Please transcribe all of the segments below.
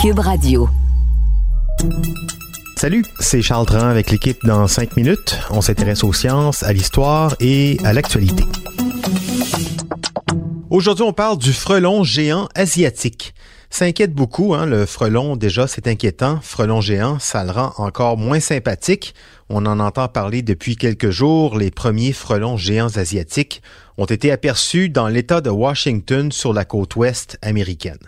Cube Radio. Salut, c'est Charles Tran avec l'équipe dans 5 minutes. On s'intéresse aux sciences, à l'histoire et à l'actualité. Aujourd'hui, on parle du frelon géant asiatique. Ça inquiète beaucoup, hein, le frelon, déjà, c'est inquiétant. Frelon géant, ça le rend encore moins sympathique. On en entend parler depuis quelques jours. Les premiers frelons géants asiatiques ont été aperçus dans l'État de Washington sur la côte ouest américaine.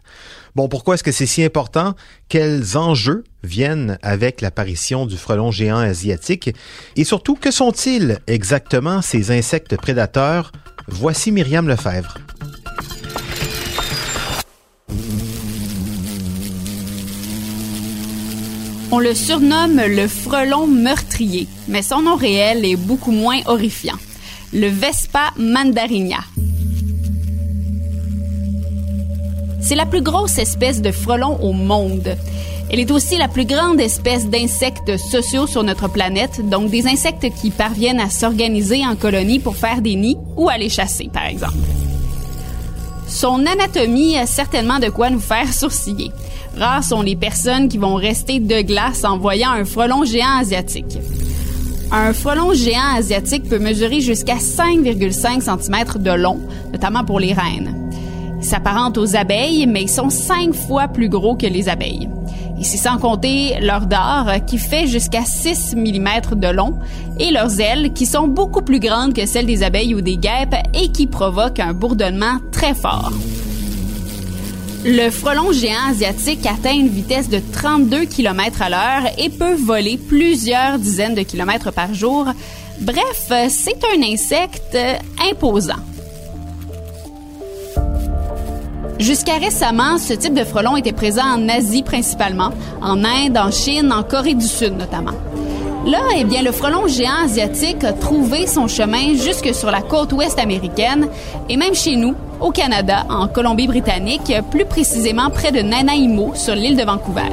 Bon, pourquoi est-ce que c'est si important? Quels enjeux viennent avec l'apparition du frelon géant asiatique? Et surtout, que sont-ils exactement ces insectes prédateurs? Voici Myriam Lefebvre. On le surnomme le frelon meurtrier, mais son nom réel est beaucoup moins horrifiant. Le Vespa mandarinia. C'est la plus grosse espèce de frelon au monde. Elle est aussi la plus grande espèce d'insectes sociaux sur notre planète, donc des insectes qui parviennent à s'organiser en colonies pour faire des nids ou aller chasser, par exemple. Son anatomie a certainement de quoi nous faire sourciller. Rares sont les personnes qui vont rester de glace en voyant un frelon géant asiatique. Un frelon géant asiatique peut mesurer jusqu'à 5,5 cm de long, notamment pour les reines. Ils s'apparentent aux abeilles, mais ils sont cinq fois plus gros que les abeilles. Et c'est sans compter leur dard qui fait jusqu'à 6 mm de long et leurs ailes qui sont beaucoup plus grandes que celles des abeilles ou des guêpes et qui provoquent un bourdonnement très fort. Le frelon géant asiatique atteint une vitesse de 32 km à l'heure et peut voler plusieurs dizaines de kilomètres par jour. Bref, c'est un insecte imposant. Jusqu'à récemment, ce type de frelon était présent en Asie principalement, en Inde, en Chine, en Corée du Sud notamment. Là, eh bien, le frelon géant asiatique a trouvé son chemin jusque sur la côte ouest américaine et même chez nous, au Canada, en Colombie-Britannique, plus précisément près de Nanaimo, sur l'île de Vancouver.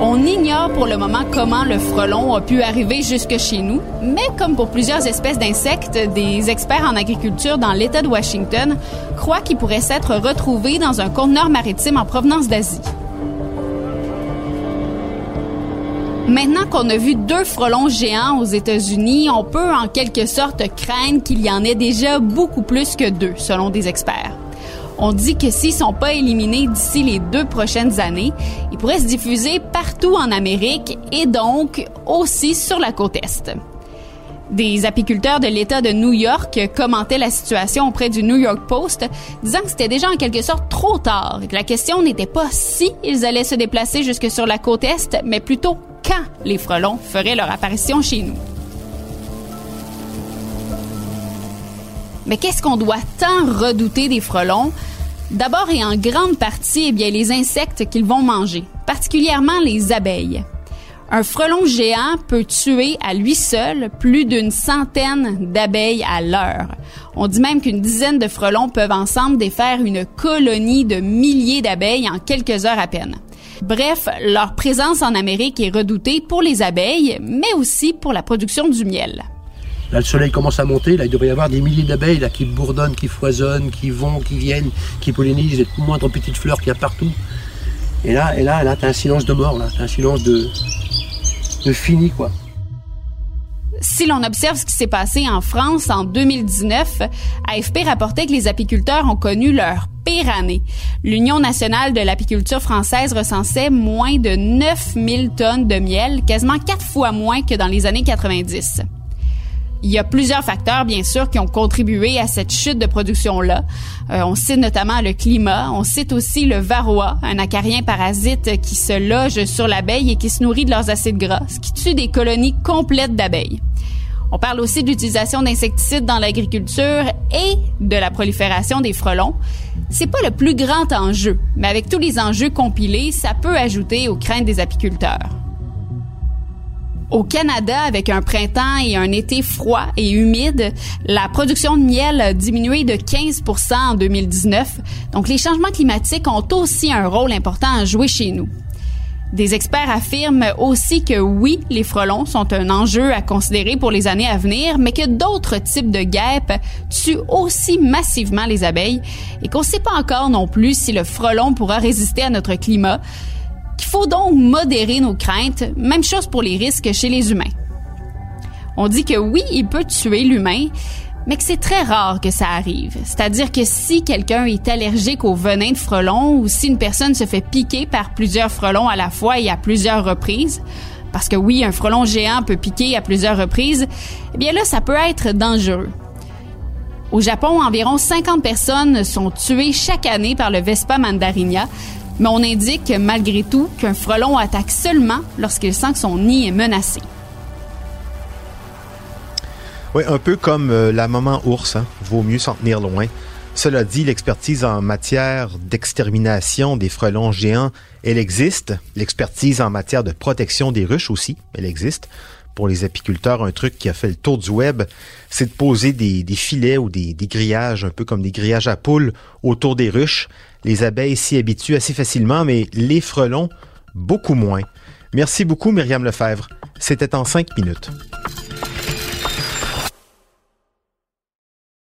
On ignore pour le moment comment le frelon a pu arriver jusque chez nous, mais comme pour plusieurs espèces d'insectes, des experts en agriculture dans l'État de Washington croient qu'il pourrait s'être retrouvé dans un conteneur maritime en provenance d'Asie. Maintenant qu'on a vu deux frelons géants aux États-Unis, on peut en quelque sorte craindre qu'il y en ait déjà beaucoup plus que deux, selon des experts. On dit que s'ils sont pas éliminés d'ici les deux prochaines années, ils pourraient se diffuser partout en Amérique et donc aussi sur la côte Est. Des apiculteurs de l'État de New York commentaient la situation auprès du New York Post, disant que c'était déjà en quelque sorte trop tard et que la question n'était pas si ils allaient se déplacer jusque sur la côte Est, mais plutôt quand les frelons feraient leur apparition chez nous. Mais qu'est-ce qu'on doit tant redouter des frelons? D'abord et en grande partie, eh bien, les insectes qu'ils vont manger, particulièrement les abeilles. Un frelon géant peut tuer à lui seul plus d'une centaine d'abeilles à l'heure. On dit même qu'une dizaine de frelons peuvent ensemble défaire une colonie de milliers d'abeilles en quelques heures à peine. Bref, leur présence en Amérique est redoutée pour les abeilles, mais aussi pour la production du miel. Là, le soleil commence à monter. Là, il devrait y avoir des milliers d'abeilles qui bourdonnent, qui foisonnent, qui vont, qui viennent, qui pollinisent les moindres petites fleurs qu'il y a partout. Et là, et là, là, t'as un silence de mort, là. Un silence de, de fini, quoi. Si l'on observe ce qui s'est passé en France en 2019, AFP rapportait que les apiculteurs ont connu leur pire année. L'Union nationale de l'apiculture française recensait moins de 9000 tonnes de miel, quasiment quatre fois moins que dans les années 90. Il y a plusieurs facteurs, bien sûr, qui ont contribué à cette chute de production-là. Euh, on cite notamment le climat. On cite aussi le varroa, un acarien parasite qui se loge sur l'abeille et qui se nourrit de leurs acides gras, ce qui tue des colonies complètes d'abeilles. On parle aussi de l'utilisation d'insecticides dans l'agriculture et de la prolifération des frelons. C'est pas le plus grand enjeu, mais avec tous les enjeux compilés, ça peut ajouter aux craintes des apiculteurs. Au Canada, avec un printemps et un été froid et humide, la production de miel a diminué de 15 en 2019. Donc les changements climatiques ont aussi un rôle important à jouer chez nous. Des experts affirment aussi que oui, les frelons sont un enjeu à considérer pour les années à venir, mais que d'autres types de guêpes tuent aussi massivement les abeilles et qu'on ne sait pas encore non plus si le frelon pourra résister à notre climat, qu'il faut donc modérer nos craintes, même chose pour les risques chez les humains. On dit que oui, il peut tuer l'humain, mais que c'est très rare que ça arrive. C'est-à-dire que si quelqu'un est allergique au venin de frelon ou si une personne se fait piquer par plusieurs frelons à la fois et à plusieurs reprises, parce que oui, un frelon géant peut piquer à plusieurs reprises, eh bien là, ça peut être dangereux. Au Japon, environ 50 personnes sont tuées chaque année par le Vespa mandarinia, mais on indique malgré tout qu'un frelon attaque seulement lorsqu'il sent que son nid est menacé. Oui, un peu comme euh, la maman ours, hein. vaut mieux s'en tenir loin. Cela dit, l'expertise en matière d'extermination des frelons géants, elle existe. L'expertise en matière de protection des ruches aussi, elle existe. Pour les apiculteurs, un truc qui a fait le tour du web, c'est de poser des, filets ou des, grillages, un peu comme des grillages à poules, autour des ruches. Les abeilles s'y habituent assez facilement, mais les frelons, beaucoup moins. Merci beaucoup, Myriam Lefebvre. C'était en cinq minutes.